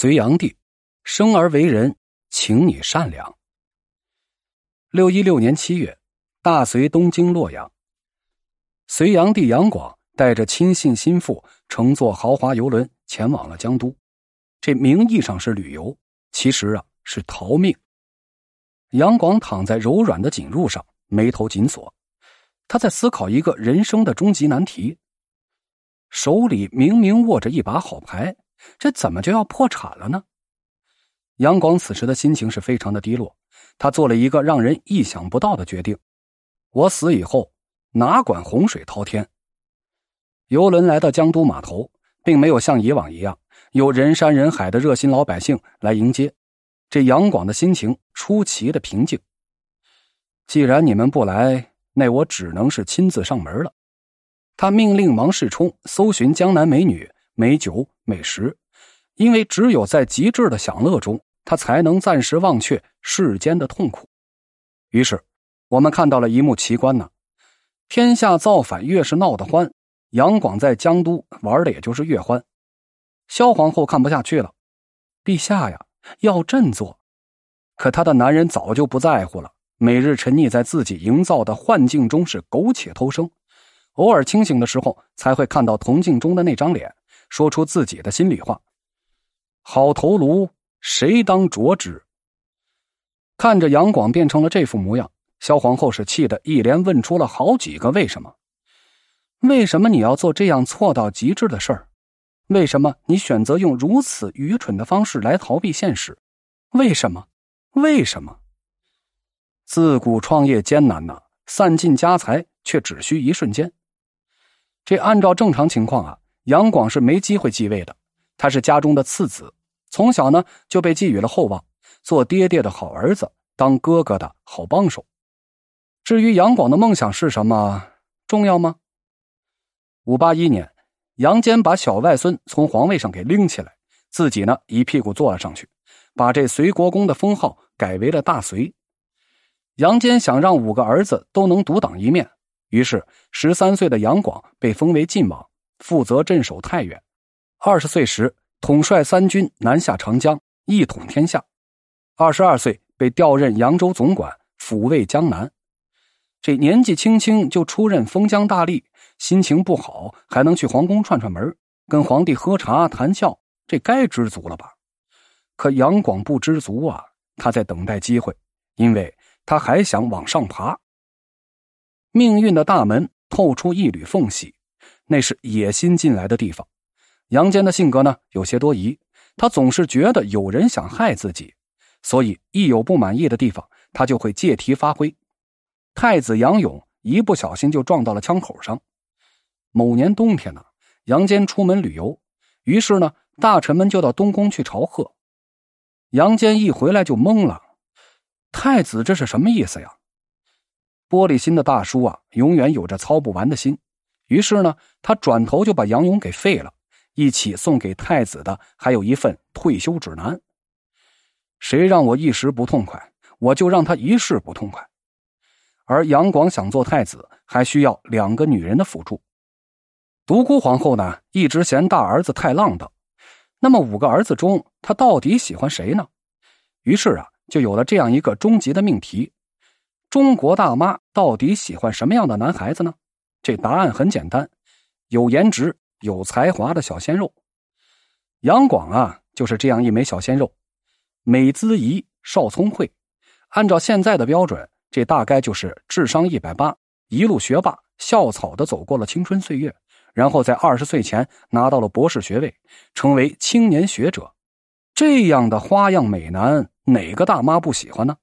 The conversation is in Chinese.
隋炀帝生而为人，请你善良。六一六年七月，大隋东京洛阳，隋炀帝杨广带着亲信心腹，乘坐豪华游轮前往了江都。这名义上是旅游，其实啊是逃命。杨广躺在柔软的锦褥上，眉头紧锁，他在思考一个人生的终极难题。手里明明握着一把好牌。这怎么就要破产了呢？杨广此时的心情是非常的低落，他做了一个让人意想不到的决定：我死以后，哪管洪水滔天。游轮来到江都码头，并没有像以往一样有人山人海的热心老百姓来迎接，这杨广的心情出奇的平静。既然你们不来，那我只能是亲自上门了。他命令王世充搜寻江南美女。美酒美食，因为只有在极致的享乐中，他才能暂时忘却世间的痛苦。于是，我们看到了一幕奇观呢。天下造反越是闹得欢，杨广在江都玩的也就是越欢。萧皇后看不下去了，陛下呀，要振作。可她的男人早就不在乎了，每日沉溺在自己营造的幻境中，是苟且偷生。偶尔清醒的时候，才会看到铜镜中的那张脸。说出自己的心里话，好头颅谁当着之？看着杨广变成了这副模样，萧皇后是气得一连问出了好几个为什么？为什么你要做这样错到极致的事儿？为什么你选择用如此愚蠢的方式来逃避现实？为什么？为什么？自古创业艰难呐，散尽家财却只需一瞬间。这按照正常情况啊。杨广是没机会继位的，他是家中的次子，从小呢就被寄予了厚望，做爹爹的好儿子，当哥哥的好帮手。至于杨广的梦想是什么，重要吗？五八一年，杨坚把小外孙从皇位上给拎起来，自己呢一屁股坐了上去，把这隋国公的封号改为了大隋。杨坚想让五个儿子都能独当一面，于是十三岁的杨广被封为晋王。负责镇守太原，二十岁时统帅三军南下长江，一统天下。二十二岁被调任扬州总管，抚慰江南。这年纪轻轻就出任封疆大吏，心情不好还能去皇宫串串门，跟皇帝喝茶谈笑，这该知足了吧？可杨广不知足啊，他在等待机会，因为他还想往上爬。命运的大门透出一缕缝隙。那是野心进来的地方。杨坚的性格呢，有些多疑，他总是觉得有人想害自己，所以一有不满意的地方，他就会借题发挥。太子杨勇一不小心就撞到了枪口上。某年冬天呢，杨坚出门旅游，于是呢，大臣们就到东宫去朝贺。杨坚一回来就懵了，太子这是什么意思呀？玻璃心的大叔啊，永远有着操不完的心。于是呢，他转头就把杨勇给废了，一起送给太子的还有一份退休指南。谁让我一时不痛快，我就让他一世不痛快。而杨广想做太子，还需要两个女人的辅助。独孤皇后呢，一直嫌大儿子太浪荡。那么五个儿子中，他到底喜欢谁呢？于是啊，就有了这样一个终极的命题：中国大妈到底喜欢什么样的男孩子呢？这答案很简单，有颜值、有才华的小鲜肉。杨广啊，就是这样一枚小鲜肉，美姿仪，少聪慧。按照现在的标准，这大概就是智商一百八，一路学霸，校草的走过了青春岁月，然后在二十岁前拿到了博士学位，成为青年学者。这样的花样美男，哪个大妈不喜欢呢？